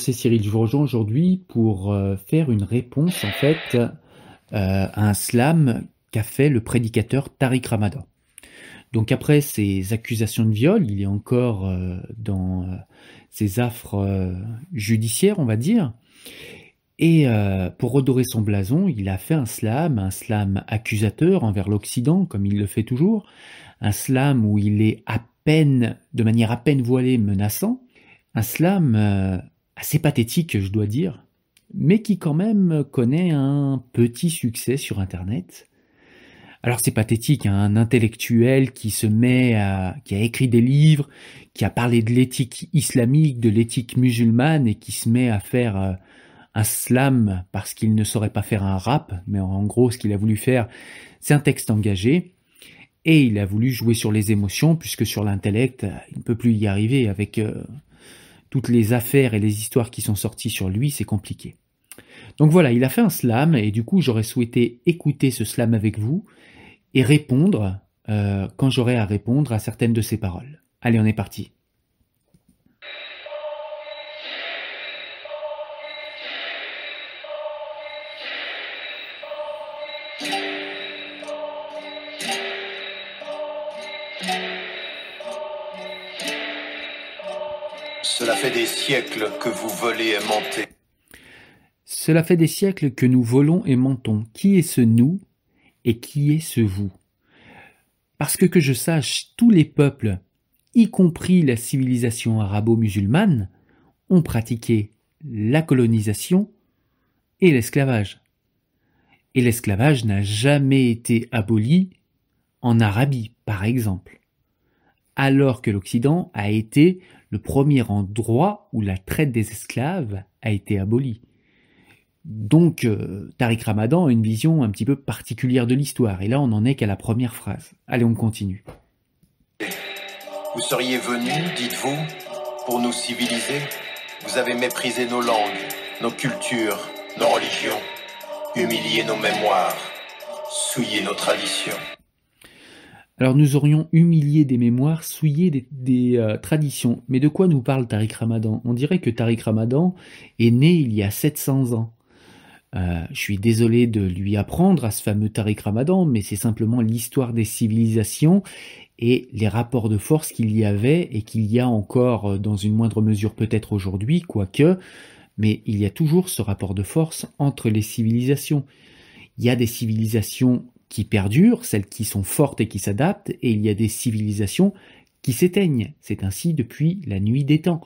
C'est Cyril. Je vous rejoins aujourd'hui pour euh, faire une réponse en fait euh, à un slam qu'a fait le prédicateur Tariq Ramadan. Donc après ces accusations de viol, il est encore euh, dans ses affres judiciaires, on va dire. Et pour redorer son blason, il a fait un slam, un slam accusateur envers l'Occident, comme il le fait toujours, un slam où il est à peine, de manière à peine voilée, menaçant, un slam assez pathétique, je dois dire, mais qui quand même connaît un petit succès sur Internet. Alors c'est pathétique, hein, un intellectuel qui se met à, qui a écrit des livres, qui a parlé de l'éthique islamique, de l'éthique musulmane et qui se met à faire euh, un slam parce qu'il ne saurait pas faire un rap, mais en gros ce qu'il a voulu faire, c'est un texte engagé. Et il a voulu jouer sur les émotions puisque sur l'intellect, il ne peut plus y arriver avec euh, toutes les affaires et les histoires qui sont sorties sur lui, c'est compliqué. Donc voilà, il a fait un slam et du coup j'aurais souhaité écouter ce slam avec vous et répondre euh, quand j'aurai à répondre à certaines de ses paroles. Allez, on est parti. Cela fait des siècles que vous volez et mentez. Cela fait des siècles que nous volons et mentons. Qui est ce nous et qui est ce vous? Parce que que je sache, tous les peuples, y compris la civilisation arabo-musulmane, ont pratiqué la colonisation et l'esclavage. Et l'esclavage n'a jamais été aboli en Arabie, par exemple, alors que l'Occident a été le premier endroit où la traite des esclaves a été abolie. Donc, euh, Tariq Ramadan a une vision un petit peu particulière de l'histoire, et là on n'en est qu'à la première phrase. Allez, on continue. Vous seriez venu, dites-vous, pour nous civiliser? Vous avez méprisé nos langues, nos cultures, nos religions, humilié nos mémoires, souillé nos traditions. Alors nous aurions humilié des mémoires, souillé des, euh, traditions. Mais de quoi nous parle Tariq Ramadan? On dirait que Tariq Ramadan est né il y a 700 ans. Euh, je suis désolé de lui apprendre à ce fameux Tariq Ramadan, mais c'est simplement l'histoire des civilisations et les rapports de force qu'il y avait et qu'il y a encore euh, dans une moindre mesure peut-être aujourd'hui, quoique, mais il y a toujours ce rapport de force entre les civilisations. Il y a des civilisations qui perdurent, celles qui sont fortes et qui s'adaptent, et il y a des civilisations qui s'éteignent. C'est ainsi depuis la nuit des temps.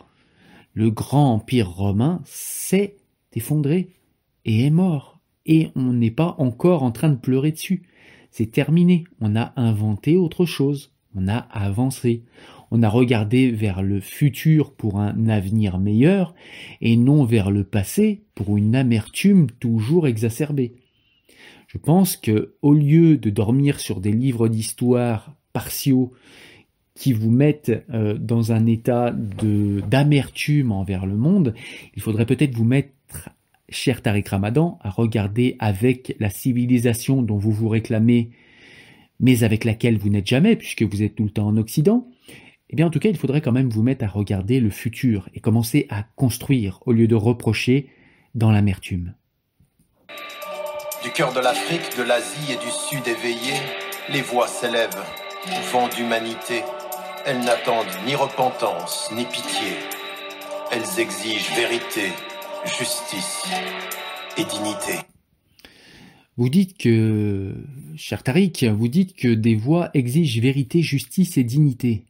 Le grand empire romain s'est effondré et est mort, et on n'est pas encore en train de pleurer dessus. C'est terminé, on a inventé autre chose, on a avancé, on a regardé vers le futur pour un avenir meilleur, et non vers le passé pour une amertume toujours exacerbée. Je pense que, au lieu de dormir sur des livres d'histoire partiaux qui vous mettent euh, dans un état d'amertume envers le monde, il faudrait peut-être vous mettre, cher Tariq Ramadan, à regarder avec la civilisation dont vous vous réclamez, mais avec laquelle vous n'êtes jamais, puisque vous êtes tout le temps en Occident. Eh bien, en tout cas, il faudrait quand même vous mettre à regarder le futur et commencer à construire au lieu de reprocher dans l'amertume. Du cœur de l'Afrique, de l'Asie et du Sud éveillé, les voix s'élèvent, vent d'humanité. Elles n'attendent ni repentance, ni pitié. Elles exigent vérité, justice et dignité. Vous dites que, cher Tariq, vous dites que des voix exigent vérité, justice et dignité,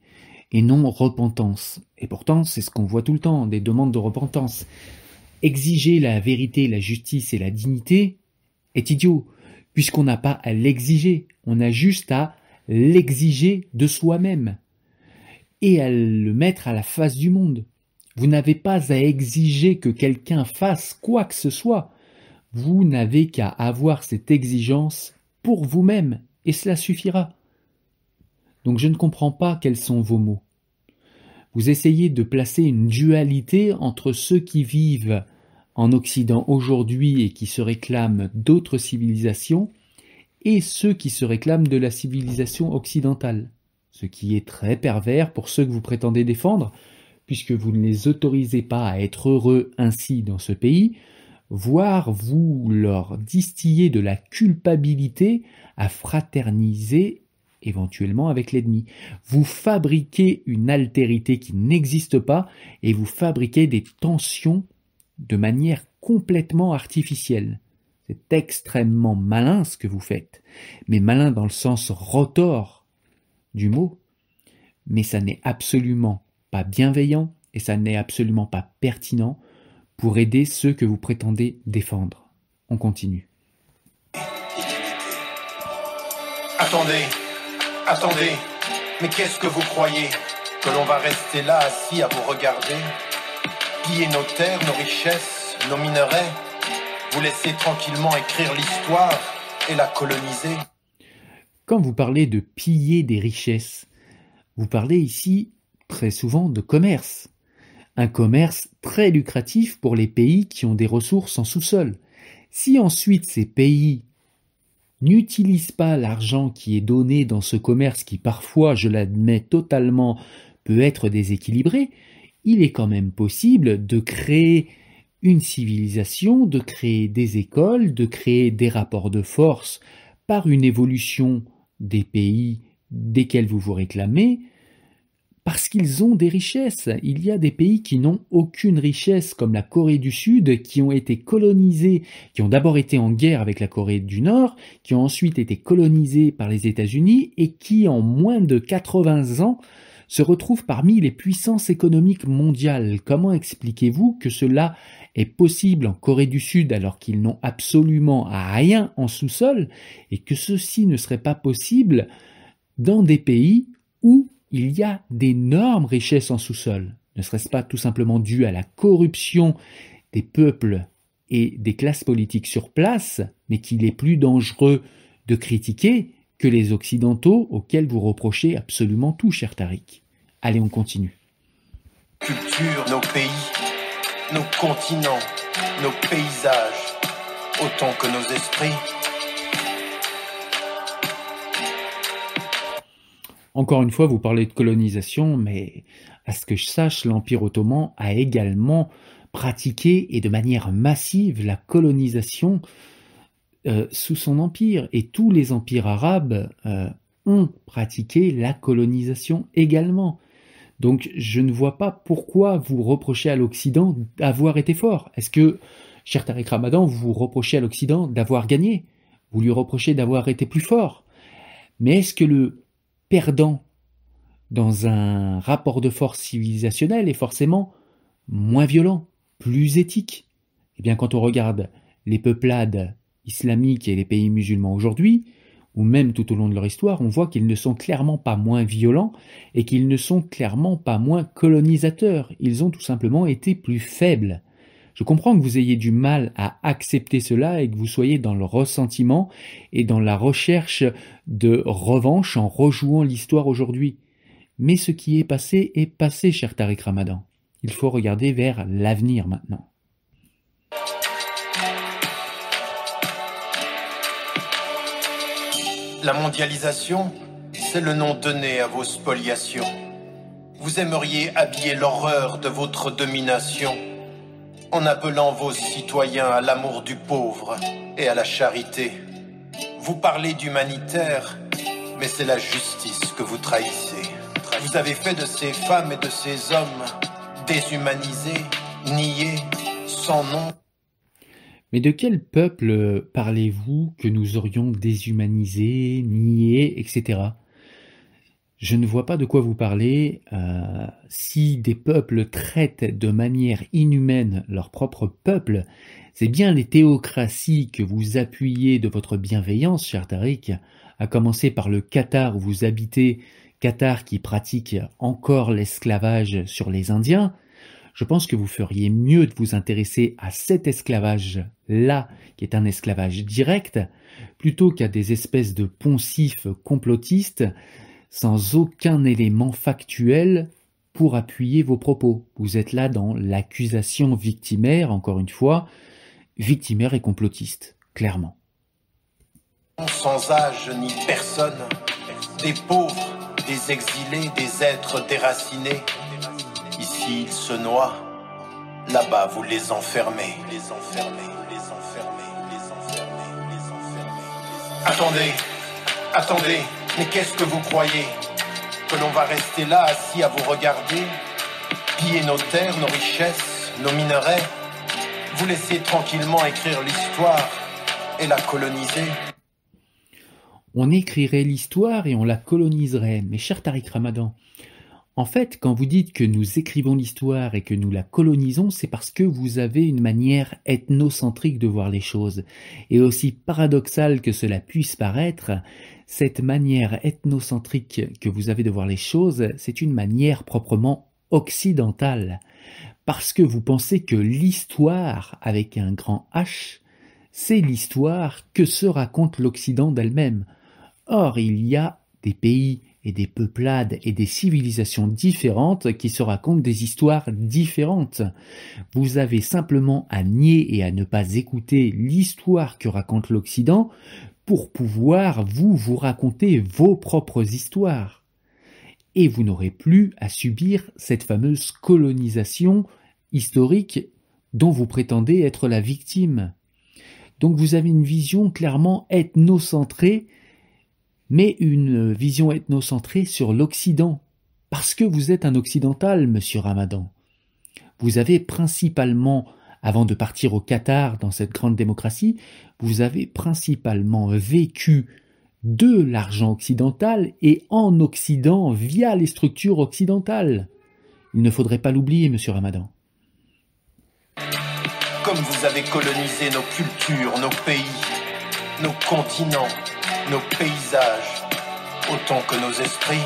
et non repentance. Et pourtant, c'est ce qu'on voit tout le temps, des demandes de repentance. Exiger la vérité, la justice et la dignité, est idiot, puisqu'on n'a pas à l'exiger, on a juste à l'exiger de soi-même et à le mettre à la face du monde. Vous n'avez pas à exiger que quelqu'un fasse quoi que ce soit. Vous n'avez qu'à avoir cette exigence pour vous-même, et cela suffira. Donc je ne comprends pas quels sont vos mots. Vous essayez de placer une dualité entre ceux qui vivent en Occident aujourd'hui et qui se réclament d'autres civilisations, et ceux qui se réclament de la civilisation occidentale, ce qui est très pervers pour ceux que vous prétendez défendre, puisque vous ne les autorisez pas à être heureux ainsi dans ce pays, voire vous leur distiller de la culpabilité à fraterniser éventuellement avec l'ennemi. Vous fabriquez une altérité qui n'existe pas et vous fabriquez des tensions de manière complètement artificielle. C'est extrêmement malin ce que vous faites, mais malin dans le sens rotor du mot, mais ça n'est absolument pas bienveillant et ça n'est absolument pas pertinent pour aider ceux que vous prétendez défendre. On continue. Attendez, attendez, mais qu'est-ce que vous croyez? Que l'on va rester là assis à vous regarder? Piller nos terres, nos richesses, nos minerais, vous laisser tranquillement écrire l'histoire et la coloniser. Quand vous parlez de piller des richesses, vous parlez ici très souvent de commerce. Un commerce très lucratif pour les pays qui ont des ressources en sous-sol. Si ensuite ces pays n'utilisent pas l'argent qui est donné dans ce commerce qui parfois, je l'admets totalement, peut être déséquilibré, il est quand même possible de créer une civilisation, de créer des écoles, de créer des rapports de force par une évolution des pays desquels vous vous réclamez, parce qu'ils ont des richesses. Il y a des pays qui n'ont aucune richesse, comme la Corée du Sud, qui ont été colonisés, qui ont d'abord été en guerre avec la Corée du Nord, qui ont ensuite été colonisés par les États-Unis et qui, en moins de 80 ans, se retrouvent parmi les puissances économiques mondiales. Comment expliquez-vous que cela est possible en Corée du Sud alors qu'ils n'ont absolument rien en sous-sol et que ceci ne serait pas possible dans des pays où il y a d'énormes richesses en sous-sol? Ne serait-ce pas tout simplement dû à la corruption des peuples et des classes politiques sur place, mais qu'il est plus dangereux de critiquer que les Occidentaux auxquels vous reprochez absolument tout, cher Tariq? Allez, on continue. Culture, nos pays, nos continents, nos paysages, autant que nos esprits. Encore une fois, vous parlez de colonisation, mais à ce que je sache, l'Empire ottoman a également pratiqué et de manière massive la colonisation euh, sous son empire. Et tous les empires arabes euh, ont pratiqué la colonisation également. Donc je ne vois pas pourquoi vous reprochez à l'Occident d'avoir été fort. Est-ce que, cher Tariq Ramadan, vous reprochez à l'Occident d'avoir gagné? Vous lui reprochez d'avoir été plus fort. Mais est-ce que le perdant dans un rapport de force civilisationnel est forcément moins violent, plus éthique? Eh bien quand on regarde les peuplades islamiques et les pays musulmans aujourd'hui, ou même tout au long de leur histoire, on voit qu'ils ne sont clairement pas moins violents et qu'ils ne sont clairement pas moins colonisateurs. Ils ont tout simplement été plus faibles. Je comprends que vous ayez du mal à accepter cela et que vous soyez dans le ressentiment et dans la recherche de revanche en rejouant l'histoire aujourd'hui. Mais ce qui est passé est passé, cher Tariq Ramadan. Il faut regarder vers l'avenir maintenant. La mondialisation, c'est le nom donné à vos spoliations. Vous aimeriez habiller l'horreur de votre domination en appelant vos citoyens à l'amour du pauvre et à la charité. Vous parlez d'humanitaire, mais c'est la justice que vous trahissez. Vous avez fait de ces femmes et de ces hommes déshumanisés, niés, sans nom. Mais de quel peuple parlez-vous que nous aurions déshumanisé, nié, etc. Je ne vois pas de quoi vous parlez. Euh, si des peuples traitent de manière inhumaine leur propre peuple, c'est bien les théocraties que vous appuyez de votre bienveillance, cher Tariq, à commencer par le Qatar où vous habitez, Qatar qui pratique encore l'esclavage sur les Indiens, je pense que vous feriez mieux de vous intéresser à cet esclavage-là, qui est un esclavage direct, plutôt qu'à des espèces de poncifs complotistes sans aucun élément factuel pour appuyer vos propos. Vous êtes là dans l'accusation victimaire, encore une fois, victimaire et complotiste, clairement. Sans âge ni personne, des pauvres, des exilés, des êtres déracinés, Ici, ils se noient. Là-bas, vous les enfermez. Les enfermez, les enfermez, les enfermez, les enfermez. Attendez, attendez, mais qu'est-ce que vous croyez? Que l'on va rester là, assis à vous regarder Piller nos terres, nos richesses, nos minerais Vous laisser tranquillement écrire l'histoire et la coloniser? On écrirait l'histoire et on la coloniserait. Mais cher Tariq Ramadan, en fait, quand vous dites que nous écrivons l'histoire et que nous la colonisons, c'est parce que vous avez une manière ethnocentrique de voir les choses. Et aussi paradoxal que cela puisse paraître, cette manière ethnocentrique que vous avez de voir les choses, c'est une manière proprement occidentale. Parce que vous pensez que l'histoire, avec un grand H, c'est l'histoire que se raconte l'Occident d'elle-même. Or, il y a des pays et des peuplades et des civilisations différentes qui se racontent des histoires différentes. Vous avez simplement à nier et à ne pas écouter l'histoire que raconte l'Occident pour pouvoir vous vous raconter vos propres histoires. Et vous n'aurez plus à subir cette fameuse colonisation historique dont vous prétendez être la victime. Donc vous avez une vision clairement ethnocentrée mais une vision ethnocentrée sur l'Occident, parce que vous êtes un occidental, monsieur Ramadan. Vous avez principalement, avant de partir au Qatar dans cette grande démocratie, vous avez principalement vécu de l'argent occidental et en Occident via les structures occidentales. Il ne faudrait pas l'oublier, monsieur Ramadan. Comme vous avez colonisé nos cultures, nos pays, nos continents, nos paysages, autant que nos esprits.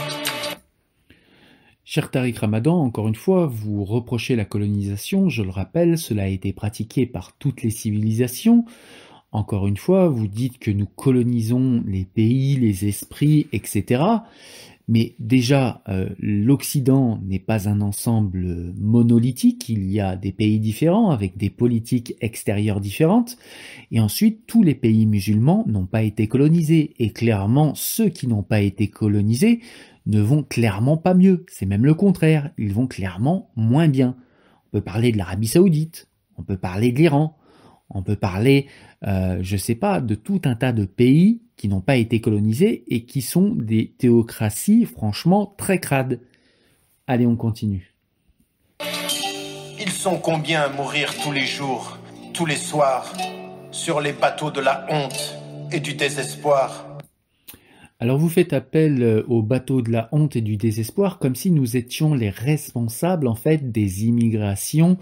Cher Tariq Ramadan, encore une fois, vous reprochez la colonisation, je le rappelle, cela a été pratiqué par toutes les civilisations. Encore une fois, vous dites que nous colonisons les pays, les esprits, etc. Mais déjà, euh, l'Occident n'est pas un ensemble monolithique, il y a des pays différents avec des politiques extérieures différentes, et ensuite tous les pays musulmans n'ont pas été colonisés, et clairement ceux qui n'ont pas été colonisés ne vont clairement pas mieux, c'est même le contraire, ils vont clairement moins bien. On peut parler de l'Arabie saoudite, on peut parler de l'Iran, on peut parler, euh, je sais pas, de tout un tas de pays qui n'ont pas été colonisés et qui sont des théocraties franchement très crades. Allez, on continue. Ils sont combien à mourir tous les jours, tous les soirs, sur les bateaux de la honte et du désespoir? Alors vous faites appel euh, aux bateaux de la honte et du désespoir comme si nous étions les responsables en fait des immigrations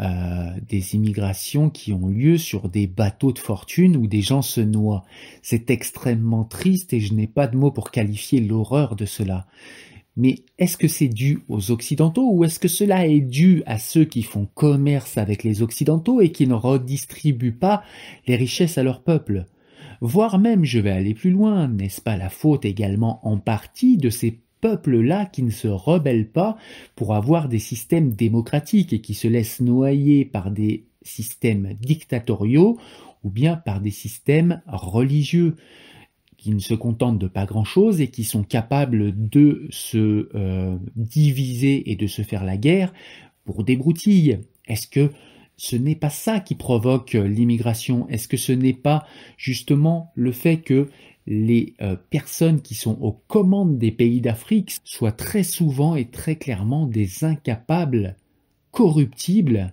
euh, des immigrations qui ont lieu sur des bateaux de fortune où des gens se noient. C'est extrêmement triste et je n'ai pas de mots pour qualifier l'horreur de cela. Mais est-ce que c'est dû aux Occidentaux ou est-ce que cela est dû à ceux qui font commerce avec les Occidentaux et qui ne redistribuent pas les richesses à leur peuple? Voire même, je vais aller plus loin, n'est-ce pas la faute également en partie de ces peuples-là qui ne se rebellent pas pour avoir des systèmes démocratiques et qui se laissent noyer par des systèmes dictatoriaux ou bien par des systèmes religieux qui ne se contentent de pas grand-chose et qui sont capables de se euh, diviser et de se faire la guerre pour des broutilles. Est-ce que ce n'est pas ça qui provoque l'immigration? Est-ce que ce n'est pas justement le fait que les euh, personnes qui sont aux commandes des pays d'Afrique soient très souvent et très clairement des incapables, corruptibles,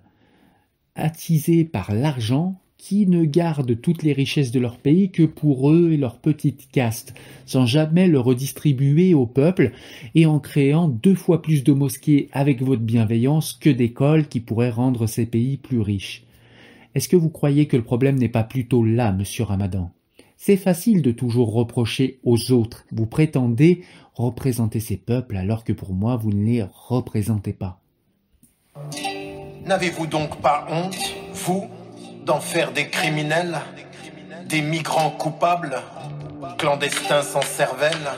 attisés par l'argent, qui ne gardent toutes les richesses de leur pays que pour eux et leur petite caste, sans jamais le redistribuer au peuple, et en créant deux fois plus de mosquées avec votre bienveillance que d'écoles qui pourraient rendre ces pays plus riches. Est-ce que vous croyez que le problème n'est pas plutôt là, monsieur Ramadan? C'est facile de toujours reprocher aux autres. Vous prétendez représenter ces peuples alors que pour moi vous ne les représentez pas. N'avez-vous donc pas honte, vous, d'en faire des criminels, des migrants coupables, clandestins sans cervelle?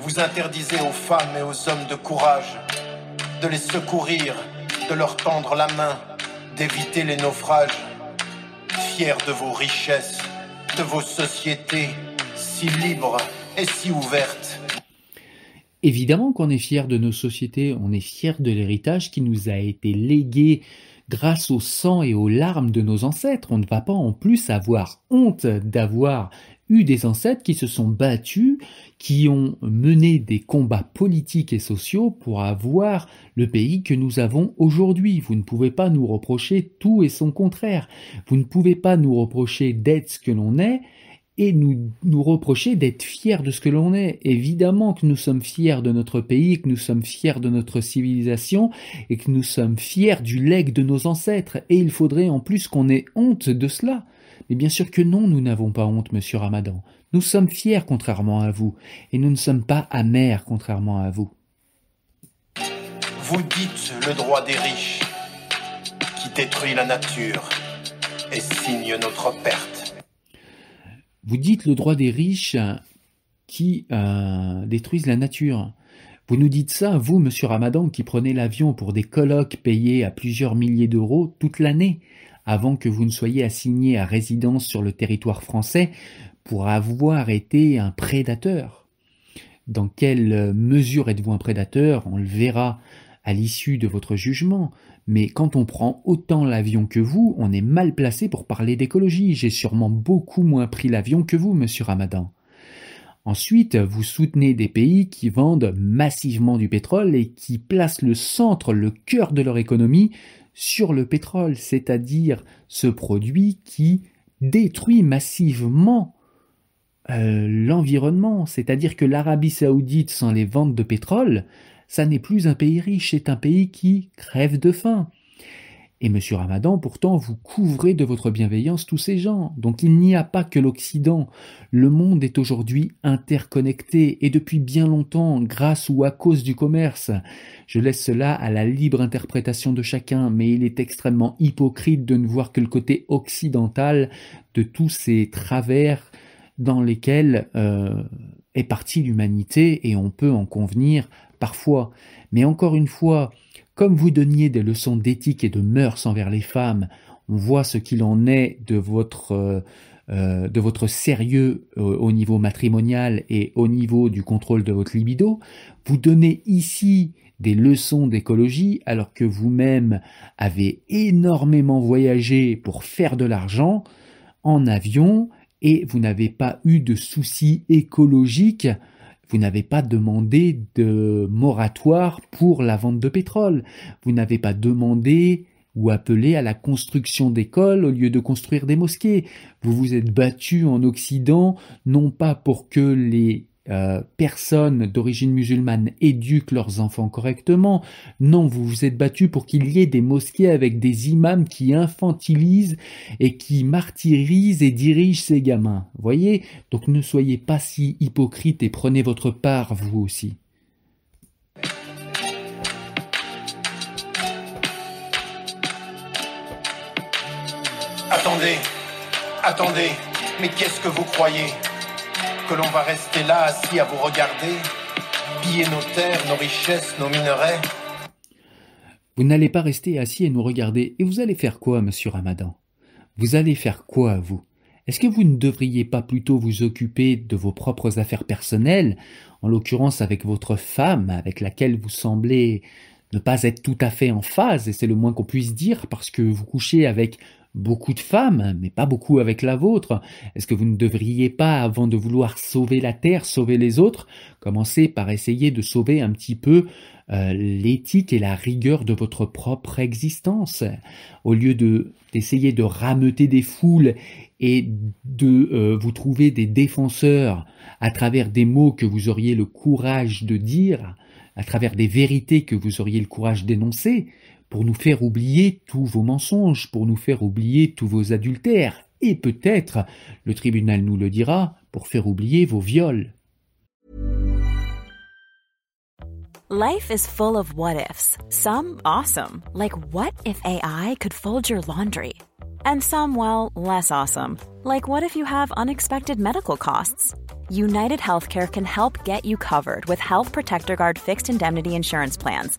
Vous interdisez aux femmes et aux hommes de courage de les secourir, de leur tendre la main, d'éviter les naufrages de vos richesses, de vos sociétés si libres et si ouvertes. Évidemment qu'on est fier de nos sociétés, on est fier de l'héritage qui nous a été légué grâce au sang et aux larmes de nos ancêtres. On ne va pas en plus avoir honte d'avoir eu des ancêtres qui se sont battus, qui ont mené des combats politiques et sociaux pour avoir le pays que nous avons aujourd'hui. Vous ne pouvez pas nous reprocher tout et son contraire. Vous ne pouvez pas nous reprocher d'être ce que l'on est et nous, nous reprocher d'être fiers de ce que l'on est. Évidemment que nous sommes fiers de notre pays, que nous sommes fiers de notre civilisation et que nous sommes fiers du legs de nos ancêtres. Et il faudrait en plus qu'on ait honte de cela. Mais bien sûr que non, nous n'avons pas honte, monsieur Ramadan. Nous sommes fiers contrairement à vous, et nous ne sommes pas amers contrairement à vous. Vous dites le droit des riches, qui détruit la nature et signe notre perte. Vous dites le droit des riches qui euh, détruisent la nature. Vous nous dites ça, vous, monsieur Ramadan, qui prenez l'avion pour des colloques payés à plusieurs milliers d'euros toute l'année, avant que vous ne soyez assigné à résidence sur le territoire français pour avoir été un prédateur. Dans quelle mesure êtes-vous un prédateur? On le verra à l'issue de votre jugement. Mais quand on prend autant l'avion que vous, on est mal placé pour parler d'écologie. J'ai sûrement beaucoup moins pris l'avion que vous, monsieur Ramadan. Ensuite, vous soutenez des pays qui vendent massivement du pétrole et qui placent le centre, le cœur de leur économie sur le pétrole, c'est-à-dire ce produit qui détruit massivement euh, l'environnement, c'est-à-dire que l'Arabie saoudite sans les ventes de pétrole, ça n'est plus un pays riche, c'est un pays qui crève de faim. Et monsieur Ramadan, pourtant, vous couvrez de votre bienveillance tous ces gens. Donc il n'y a pas que l'Occident. Le monde est aujourd'hui interconnecté et depuis bien longtemps, grâce ou à cause du commerce. Je laisse cela à la libre interprétation de chacun, mais il est extrêmement hypocrite de ne voir que le côté occidental de tous ces travers dans lesquels euh, est partie l'humanité et on peut en convenir parfois. Mais encore une fois, comme vous donniez des leçons d'éthique et de mœurs envers les femmes, on voit ce qu'il en est de votre euh, euh, de votre sérieux euh, au niveau matrimonial et au niveau du contrôle de votre libido, vous donnez ici des leçons d'écologie alors que vous-même avez énormément voyagé pour faire de l'argent en avion et vous n'avez pas eu de soucis écologiques vous n'avez pas demandé de moratoire pour la vente de pétrole. Vous n'avez pas demandé ou appelé à la construction d'écoles au lieu de construire des mosquées. Vous vous êtes battu en Occident non pas pour que les euh, personnes d'origine musulmane éduquent leurs enfants correctement. Non, vous vous êtes battu pour qu'il y ait des mosquées avec des imams qui infantilisent et qui martyrisent et dirigent ces gamins. Voyez? Donc ne soyez pas si hypocrite et prenez votre part, vous aussi. Attendez, attendez, mais qu'est-ce que vous croyez? Que l'on va rester là assis à vous regarder Piller nos terres, nos richesses, nos minerais. Vous n'allez pas rester assis et nous regarder. Et vous allez faire quoi, monsieur Ramadan? Vous allez faire quoi, vous? Est-ce que vous ne devriez pas plutôt vous occuper de vos propres affaires personnelles, en l'occurrence avec votre femme, avec laquelle vous semblez ne pas être tout à fait en phase, et c'est le moins qu'on puisse dire, parce que vous couchez avec beaucoup de femmes, mais pas beaucoup avec la vôtre. Est-ce que vous ne devriez pas, avant de vouloir sauver la Terre, sauver les autres, commencer par essayer de sauver un petit peu euh, l'éthique et la rigueur de votre propre existence, au lieu de d'essayer de rameuter des foules et de euh, vous trouver des défenseurs à travers des mots que vous auriez le courage de dire, à travers des vérités que vous auriez le courage d'énoncer, pour nous faire oublier tous vos mensonges, pour nous faire oublier tous vos adultères, et peut-être, le tribunal nous le dira, pour faire oublier vos viols. Life is full of what ifs. Some awesome, like what if AI could fold your laundry? And some, well, less awesome, like what if you have unexpected medical costs? United Healthcare can help get you covered with Health Protector Guard fixed indemnity insurance plans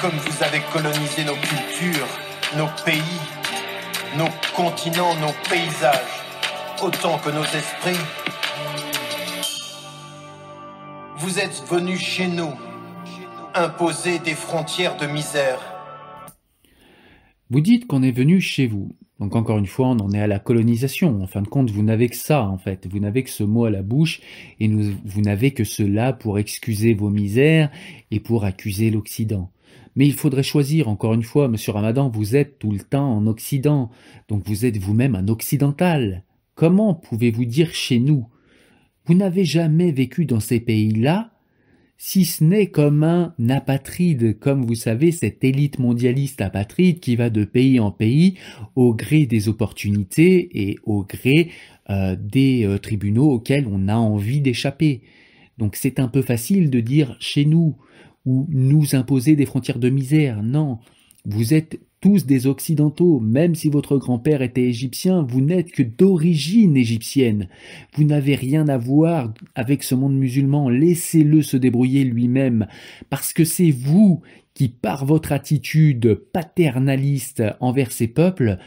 comme vous avez colonisé nos cultures, nos pays, nos continents, nos paysages, autant que nos esprits. Vous êtes venus chez nous, imposer des frontières de misère. Vous dites qu'on est venu chez vous. Donc encore une fois, on en est à la colonisation. En fin de compte, vous n'avez que ça, en fait. Vous n'avez que ce mot à la bouche et vous n'avez que cela pour excuser vos misères et pour accuser l'Occident. Mais il faudrait choisir, encore une fois, monsieur Ramadan, vous êtes tout le temps en Occident, donc vous êtes vous-même un occidental. Comment pouvez-vous dire chez nous Vous n'avez jamais vécu dans ces pays-là, si ce n'est comme un apatride, comme vous savez, cette élite mondialiste apatride qui va de pays en pays au gré des opportunités et au gré euh, des euh, tribunaux auxquels on a envie d'échapper. Donc c'est un peu facile de dire chez nous ou nous imposer des frontières de misère. Non, vous êtes tous des Occidentaux, même si votre grand-père était égyptien, vous n'êtes que d'origine égyptienne. Vous n'avez rien à voir avec ce monde musulman, laissez-le se débrouiller lui-même, parce que c'est vous qui, par votre attitude paternaliste envers ces peuples,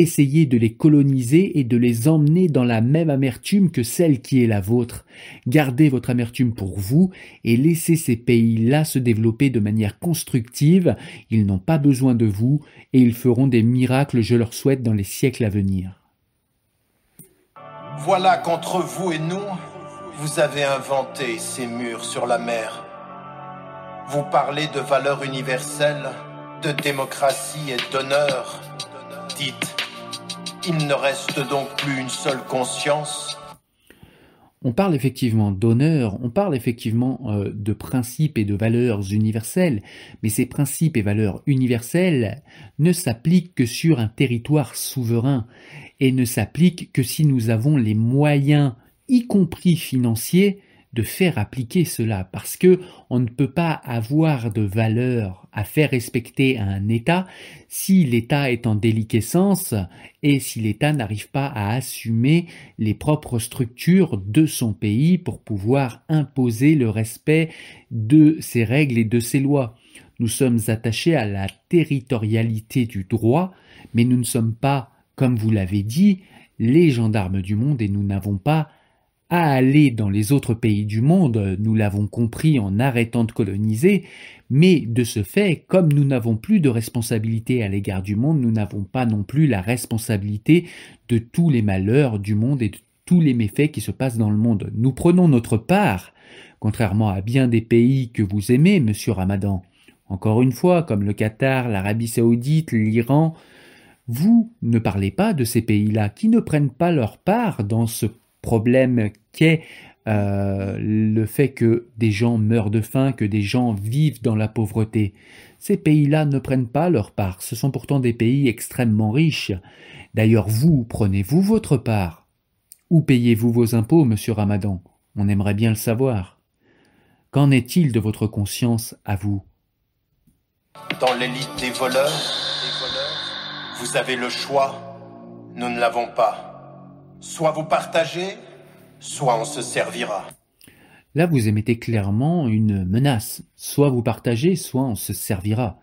essayez de les coloniser et de les emmener dans la même amertume que celle qui est la vôtre. Gardez votre amertume pour vous et laissez ces pays-là se développer de manière constructive. Ils n'ont pas besoin de vous et ils feront des miracles, je leur souhaite, dans les siècles à venir. Voilà qu'entre vous et nous, vous avez inventé ces murs sur la mer. Vous parlez de valeurs universelles, de démocratie et d'honneur. Dites, il ne reste donc plus une seule conscience. On parle effectivement d'honneur, on parle effectivement euh, de principes et de valeurs universelles, mais ces principes et valeurs universelles ne s'appliquent que sur un territoire souverain et ne s'appliquent que si nous avons les moyens, y compris financiers, de faire appliquer cela parce que on ne peut pas avoir de valeur à faire respecter à un État si l'État est en déliquescence et si l'État n'arrive pas à assumer les propres structures de son pays pour pouvoir imposer le respect de ses règles et de ses lois. Nous sommes attachés à la territorialité du droit, mais nous ne sommes pas, comme vous l'avez dit, les gendarmes du monde et nous n'avons pas à aller dans les autres pays du monde, nous l'avons compris en arrêtant de coloniser, mais de ce fait, comme nous n'avons plus de responsabilité à l'égard du monde, nous n'avons pas non plus la responsabilité de tous les malheurs du monde et de tous les méfaits qui se passent dans le monde. Nous prenons notre part, contrairement à bien des pays que vous aimez, monsieur Ramadan. Encore une fois, comme le Qatar, l'Arabie saoudite, l'Iran, vous ne parlez pas de ces pays-là qui ne prennent pas leur part dans ce problème qu'est euh, le fait que des gens meurent de faim, que des gens vivent dans la pauvreté. Ces pays-là ne prennent pas leur part, ce sont pourtant des pays extrêmement riches. D'ailleurs, vous, prenez-vous votre part Où payez-vous vos impôts, monsieur Ramadan? On aimerait bien le savoir. Qu'en est-il de votre conscience à vous? Dans l'élite des voleurs, vous avez le choix, nous ne l'avons pas. Soit vous partagez, soit on se servira. Là, vous émettez clairement une menace. Soit vous partagez, soit on se servira.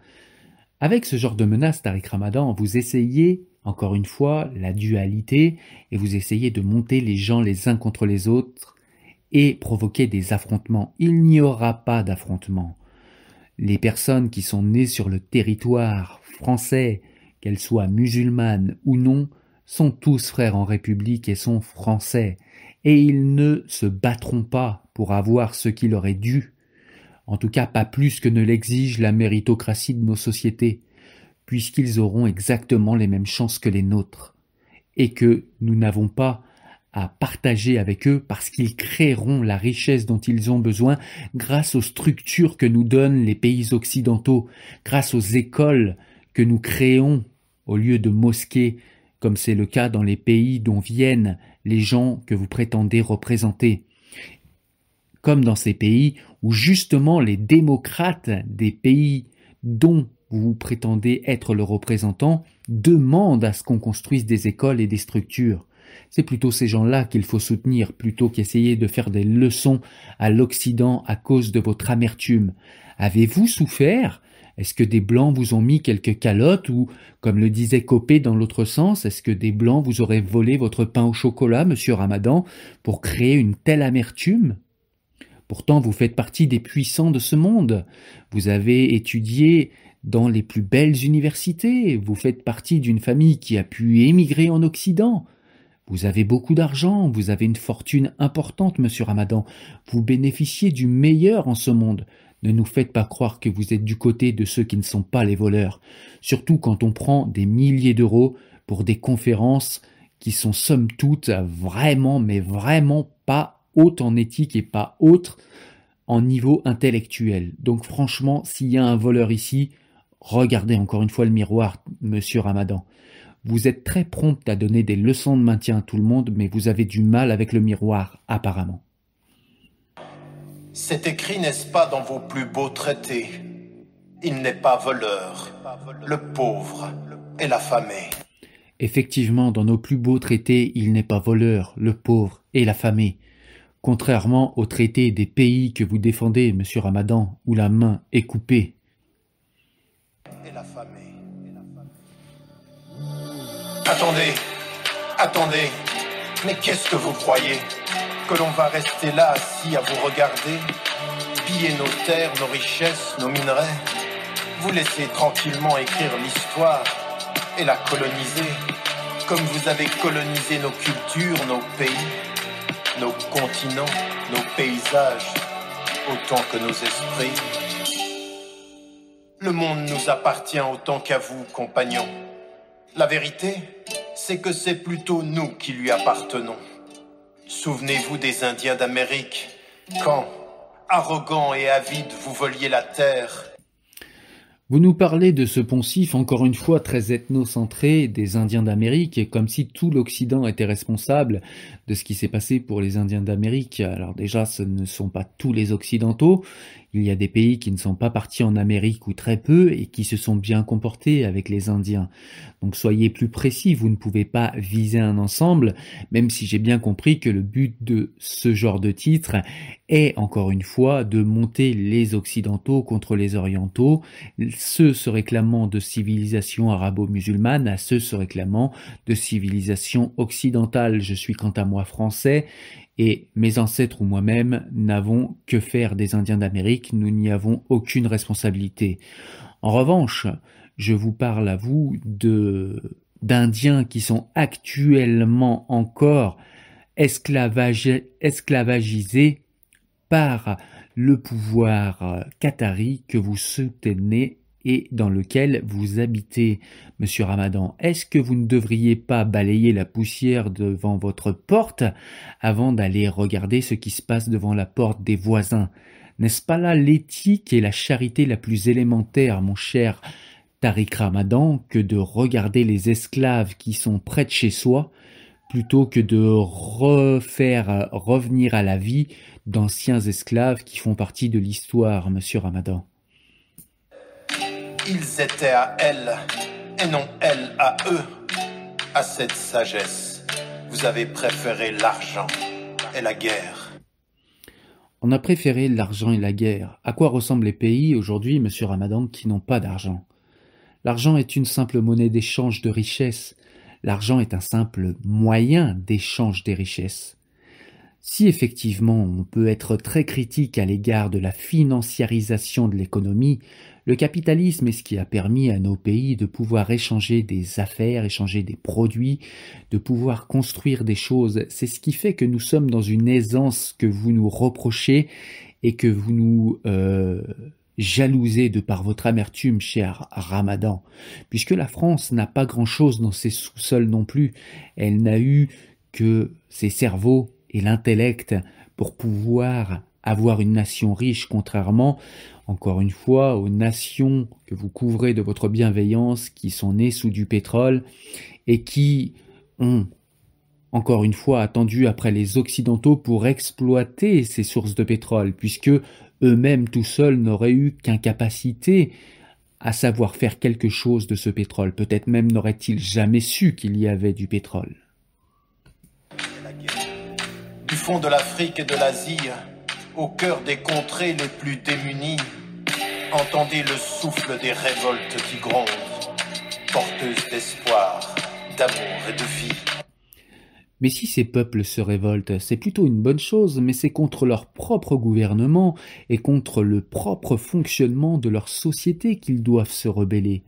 Avec ce genre de menace, Tariq Ramadan, vous essayez, encore une fois, la dualité, et vous essayez de monter les gens les uns contre les autres et provoquer des affrontements. Il n'y aura pas d'affrontements. Les personnes qui sont nées sur le territoire français, qu'elles soient musulmanes ou non, sont tous frères en République et sont français, et ils ne se battront pas pour avoir ce qui leur est dû, en tout cas pas plus que ne l'exige la méritocratie de nos sociétés, puisqu'ils auront exactement les mêmes chances que les nôtres, et que nous n'avons pas à partager avec eux parce qu'ils créeront la richesse dont ils ont besoin grâce aux structures que nous donnent les pays occidentaux, grâce aux écoles que nous créons au lieu de mosquées, comme c'est le cas dans les pays dont viennent les gens que vous prétendez représenter. Comme dans ces pays où justement les démocrates des pays dont vous prétendez être le représentant demandent à ce qu'on construise des écoles et des structures. C'est plutôt ces gens-là qu'il faut soutenir plutôt qu'essayer de faire des leçons à l'Occident à cause de votre amertume. Avez-vous souffert est-ce que des blancs vous ont mis quelques calottes ou, comme le disait Copé dans l'autre sens, est-ce que des blancs vous auraient volé votre pain au chocolat, monsieur Ramadan, pour créer une telle amertume? Pourtant, vous faites partie des puissants de ce monde. Vous avez étudié dans les plus belles universités. Vous faites partie d'une famille qui a pu émigrer en Occident. Vous avez beaucoup d'argent, vous avez une fortune importante, monsieur Ramadan. Vous bénéficiez du meilleur en ce monde. Ne nous faites pas croire que vous êtes du côté de ceux qui ne sont pas les voleurs, surtout quand on prend des milliers d'euros pour des conférences qui sont somme toute vraiment, mais vraiment pas hautes en éthique et pas hautes en niveau intellectuel. Donc franchement, s'il y a un voleur ici, regardez encore une fois le miroir, monsieur Ramadan. Vous êtes très prompt à donner des leçons de maintien à tout le monde, mais vous avez du mal avec le miroir, apparemment. C'est écrit, n'est-ce pas, dans vos plus beaux traités Il n'est pas voleur, le pauvre et l'affamé. Effectivement, dans nos plus beaux traités, il n'est pas voleur, le pauvre et l'affamé. Contrairement aux traités des pays que vous défendez, monsieur Ramadan, où la main est coupée. Attendez, attendez, mais qu'est-ce que vous croyez? Que l'on va rester là assis à vous regarder Piller nos terres, nos richesses, nos minerais Vous laisser tranquillement écrire l'histoire et la coloniser comme vous avez colonisé nos cultures, nos pays, nos continents, nos paysages, autant que nos esprits. Le monde nous appartient autant qu'à vous, compagnons. La vérité, c'est que c'est plutôt nous qui lui appartenons. Souvenez-vous des Indiens d'Amérique, quand, arrogants et avides, vous voliez la terre. Vous nous parlez de ce poncif, encore une fois très ethnocentré, des Indiens d'Amérique, comme si tout l'Occident était responsable de ce qui s'est passé pour les Indiens d'Amérique. Alors déjà, ce ne sont pas tous les Occidentaux, il y a des pays qui ne sont pas partis en Amérique ou très peu et qui se sont bien comportés avec les Indiens. Donc soyez plus précis, vous ne pouvez pas viser un ensemble, même si j'ai bien compris que le but de ce genre de titre est encore une fois de monter les Occidentaux contre les Orientaux, ceux se réclamant de civilisation arabo-musulmane à ceux se réclamant de civilisation occidentale. Je suis quant à moi français et mes ancêtres ou moi-même n'avons que faire des Indiens d'Amérique, nous n'y avons aucune responsabilité. En revanche, je vous parle à vous de d'Indiens qui sont actuellement encore esclavagisés par le pouvoir qatari que vous soutenez et dans lequel vous habitez. Monsieur Ramadan, est-ce que vous ne devriez pas balayer la poussière devant votre porte avant d'aller regarder ce qui se passe devant la porte des voisins? N'est-ce pas là l'éthique et la charité la plus élémentaire, mon cher Tariq Ramadan, que de regarder les esclaves qui sont près de chez soi, plutôt que de refaire revenir à la vie d'anciens esclaves qui font partie de l'histoire, monsieur Ramadan? Ils étaient à elle, et non elle à eux. À cette sagesse, vous avez préféré l'argent et la guerre. On a préféré l'argent et la guerre. À quoi ressemblent les pays aujourd'hui, monsieur Ramadan, qui n'ont pas d'argent? L'argent est une simple monnaie d'échange de richesses. L'argent est un simple moyen d'échange des richesses. Si effectivement on peut être très critique à l'égard de la financiarisation de l'économie, le capitalisme est ce qui a permis à nos pays de pouvoir échanger des affaires, échanger des produits, de pouvoir construire des choses. C'est ce qui fait que nous sommes dans une aisance que vous nous reprochez et que vous nous euh, jalousez de par votre amertume, cher Ramadan, puisque la France n'a pas grand-chose dans ses sous-sols non plus. Elle n'a eu que ses cerveaux et l'intellect pour pouvoir avoir une nation riche, contrairement, encore une fois, aux nations que vous couvrez de votre bienveillance, qui sont nées sous du pétrole et qui ont, encore une fois, attendu après les Occidentaux pour exploiter ces sources de pétrole, puisque eux-mêmes tout seuls n'auraient eu qu'incapacité à savoir faire quelque chose de ce pétrole. Peut-être même n'auraient-ils jamais su qu'il y avait du pétrole. Du fond de l'Afrique et de l'Asie, au cœur des contrées les plus démunies, entendez le souffle des révoltes qui grondent, porteuses d'espoir, d'amour et de vie. Mais si ces peuples se révoltent, c'est plutôt une bonne chose, mais c'est contre leur propre gouvernement et contre le propre fonctionnement de leur société qu'ils doivent se rebeller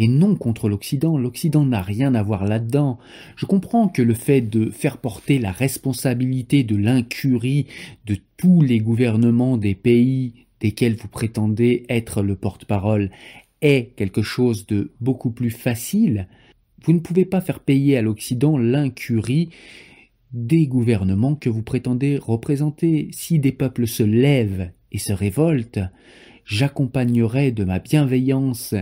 et non contre l'Occident. L'Occident n'a rien à voir là-dedans. Je comprends que le fait de faire porter la responsabilité de l'incurie de tous les gouvernements des pays desquels vous prétendez être le porte-parole est quelque chose de beaucoup plus facile. Vous ne pouvez pas faire payer à l'Occident l'incurie des gouvernements que vous prétendez représenter. Si des peuples se lèvent et se révoltent, J'accompagnerai de ma bienveillance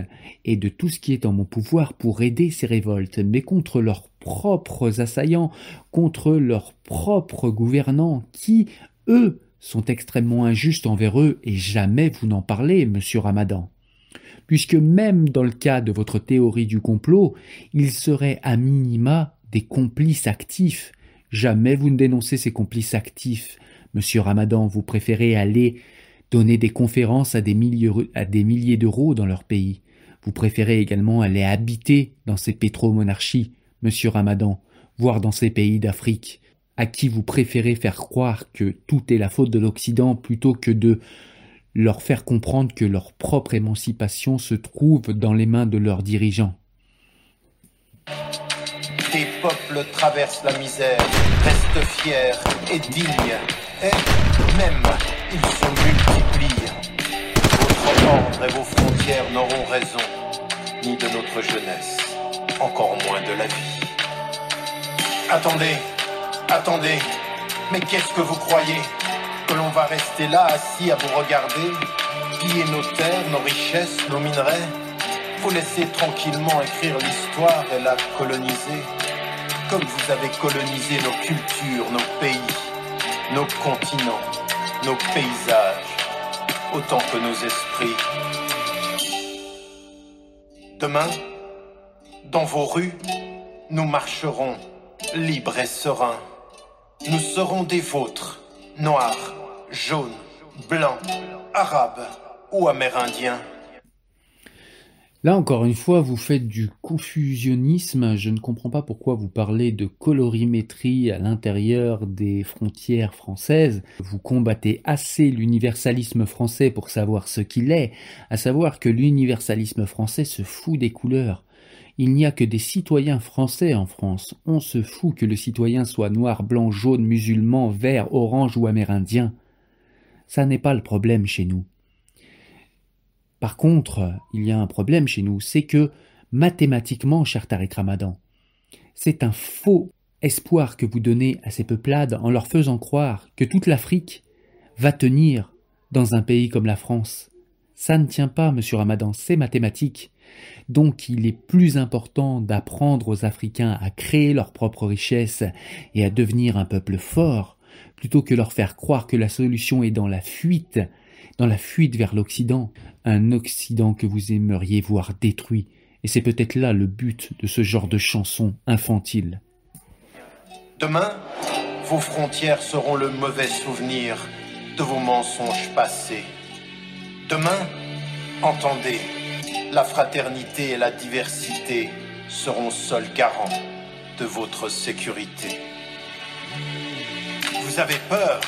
et de tout ce qui est en mon pouvoir pour aider ces révoltes, mais contre leurs propres assaillants, contre leurs propres gouvernants, qui, eux, sont extrêmement injustes envers eux, et jamais vous n'en parlez, monsieur Ramadan. Puisque même dans le cas de votre théorie du complot, ils seraient à minima des complices actifs. Jamais vous ne dénoncez ces complices actifs. Monsieur Ramadan, vous préférez aller donner des conférences à des, milliers, d'euros dans leur pays. Vous préférez également aller habiter dans ces pétromonarchies monsieur Ramadan, voir dans ces pays d'Afrique, à qui vous préférez faire croire que tout est la faute de l'Occident plutôt que de leur faire comprendre que leur propre émancipation se trouve dans les mains de leurs dirigeants. Des peuples traversent la misère, restent fiers et dignes, et même ils se multiplient. Et vos frontières n'auront raison, ni de notre jeunesse, encore moins de la vie. Attendez, attendez, mais qu'est-ce que vous croyez? Que l'on va rester là assis à vous regarder, piller nos terres, nos richesses, nos minerais? Vous laisser tranquillement écrire l'histoire et la coloniser. Comme vous avez colonisé nos cultures, nos pays, nos continents, nos paysages, autant que nos esprits. Demain, dans vos rues, nous marcherons libres et sereins. Nous serons des vôtres, noirs, jaunes, blancs, arabes ou amérindiens. Là encore une fois, vous faites du confusionnisme. Je ne comprends pas pourquoi vous parlez de colorimétrie à l'intérieur des frontières françaises. Vous combattez assez l'universalisme français pour savoir ce qu'il est, à savoir que l'universalisme français se fout des couleurs. Il n'y a que des citoyens français en France. On se fout que le citoyen soit noir, blanc, jaune, musulman, vert, orange ou amérindien. Ça n'est pas le problème chez nous. Par contre, il y a un problème chez nous, c'est que mathématiquement, cher Tariq Ramadan, c'est un faux espoir que vous donnez à ces peuplades en leur faisant croire que toute l'Afrique va tenir dans un pays comme la France. Ça ne tient pas, monsieur Ramadan, c'est mathématique. Donc il est plus important d'apprendre aux Africains à créer leur propre richesse et à devenir un peuple fort, plutôt que leur faire croire que la solution est dans la fuite, dans la fuite vers l'Occident, un Occident que vous aimeriez voir détruit, et c'est peut-être là le but de ce genre de chanson infantile. Demain, vos frontières seront le mauvais souvenir de vos mensonges passés. Demain, entendez, la fraternité et la diversité seront seuls garants de votre sécurité. Vous avez peur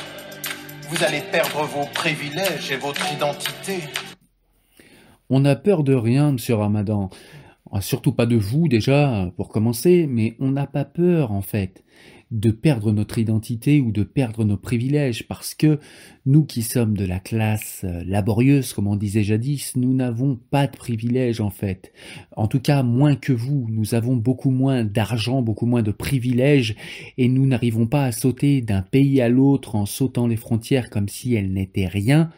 Vous allez perdre vos privilèges et votre identité on n'a peur de rien, monsieur Ramadan. Ah, surtout pas de vous déjà, pour commencer, mais on n'a pas peur, en fait, de perdre notre identité ou de perdre nos privilèges, parce que nous qui sommes de la classe euh, laborieuse, comme on disait jadis, nous n'avons pas de privilèges, en fait. En tout cas, moins que vous. Nous avons beaucoup moins d'argent, beaucoup moins de privilèges, et nous n'arrivons pas à sauter d'un pays à l'autre en sautant les frontières comme si elles n'étaient rien.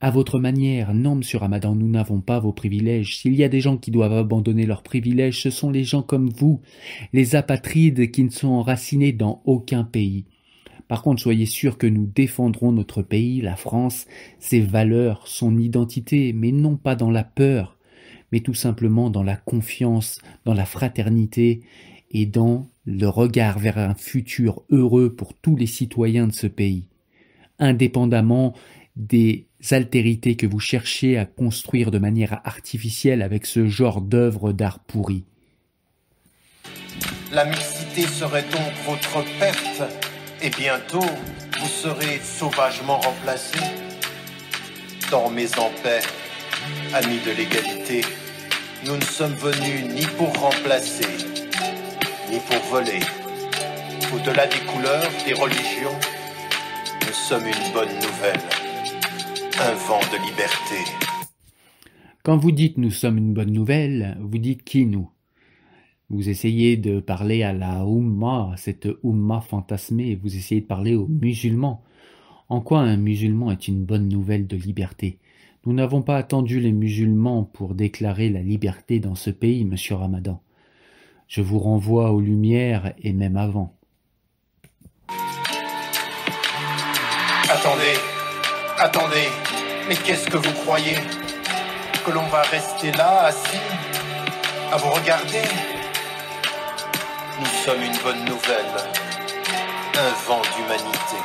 À votre manière, non, monsieur Ramadan, nous n'avons pas vos privilèges. S'il y a des gens qui doivent abandonner leurs privilèges, ce sont les gens comme vous, les apatrides qui ne sont enracinés dans aucun pays. Par contre, soyez sûr que nous défendrons notre pays, la France, ses valeurs, son identité, mais non pas dans la peur, mais tout simplement dans la confiance, dans la fraternité et dans le regard vers un futur heureux pour tous les citoyens de ce pays, indépendamment des altérités que vous cherchez à construire de manière artificielle avec ce genre d'œuvre d'art pourri. La mixité serait donc votre perte, et bientôt vous serez sauvagement remplacés. Dormez en paix, amis de l'égalité. Nous ne sommes venus ni pour remplacer, ni pour voler. Au-delà des couleurs, des religions, nous sommes une bonne nouvelle un vent de liberté. Quand vous dites nous sommes une bonne nouvelle, vous dites qui nous? Vous essayez de parler à la Oumma, cette Oumma fantasmée, vous essayez de parler aux musulmans. En quoi un musulman est une bonne nouvelle de liberté? Nous n'avons pas attendu les musulmans pour déclarer la liberté dans ce pays, monsieur Ramadan. Je vous renvoie aux Lumières et même avant. Attendez, attendez. Mais qu'est-ce que vous croyez Que l'on va rester là, assis, à vous regarder? Nous sommes une bonne nouvelle, un vent d'humanité.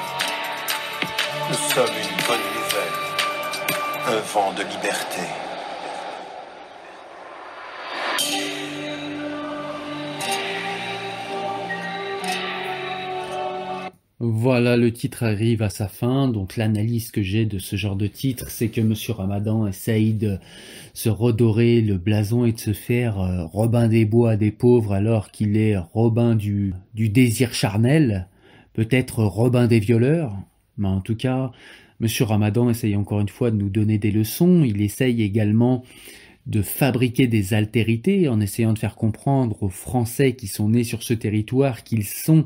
Nous sommes une bonne nouvelle, un vent de liberté. Voilà, le titre arrive à sa fin. Donc l'analyse que j'ai de ce genre de titre, c'est que Monsieur Ramadan essaye de se redorer le blason et de se faire euh, Robin des Bois des pauvres alors qu'il est Robin du, du désir charnel, peut-être Robin des violeurs. Mais en tout cas, Monsieur Ramadan essaye encore une fois de nous donner des leçons. Il essaye également de fabriquer des altérités en essayant de faire comprendre aux Français qui sont nés sur ce territoire qu'ils sont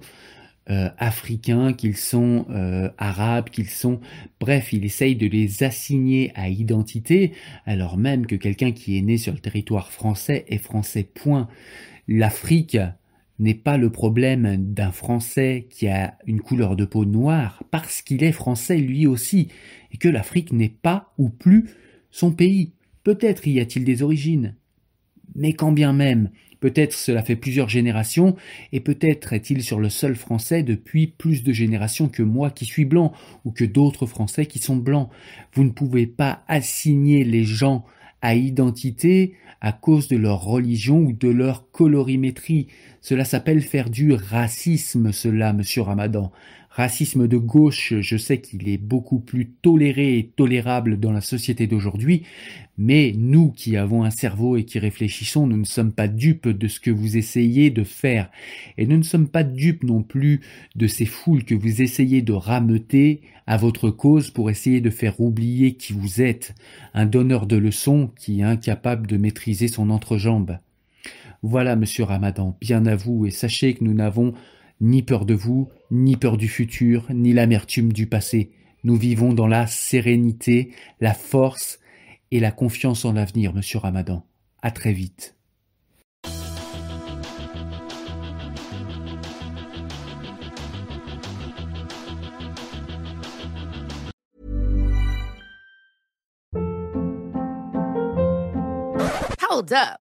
euh, africains, qu'ils sont euh, arabes, qu'ils sont... Bref, il essaye de les assigner à identité, alors même que quelqu'un qui est né sur le territoire français est français, point. L'Afrique n'est pas le problème d'un Français qui a une couleur de peau noire, parce qu'il est français lui aussi, et que l'Afrique n'est pas ou plus son pays. Peut-être y a-t-il des origines, mais quand bien même, Peut-être cela fait plusieurs générations, et peut-être est-il sur le sol français depuis plus de générations que moi qui suis blanc, ou que d'autres Français qui sont blancs. Vous ne pouvez pas assigner les gens à identité à cause de leur religion ou de leur colorimétrie. Cela s'appelle faire du racisme, cela, monsieur Ramadan racisme de gauche, je sais qu'il est beaucoup plus toléré et tolérable dans la société d'aujourd'hui, mais nous qui avons un cerveau et qui réfléchissons, nous ne sommes pas dupes de ce que vous essayez de faire, et nous ne sommes pas dupes non plus de ces foules que vous essayez de rameuter à votre cause pour essayer de faire oublier qui vous êtes, un donneur de leçons qui est incapable de maîtriser son entrejambe. Voilà, monsieur Ramadan, bien à vous, et sachez que nous n'avons ni peur de vous, ni peur du futur, ni l'amertume du passé. Nous vivons dans la sérénité, la force et la confiance en l'avenir, monsieur Ramadan. À très vite.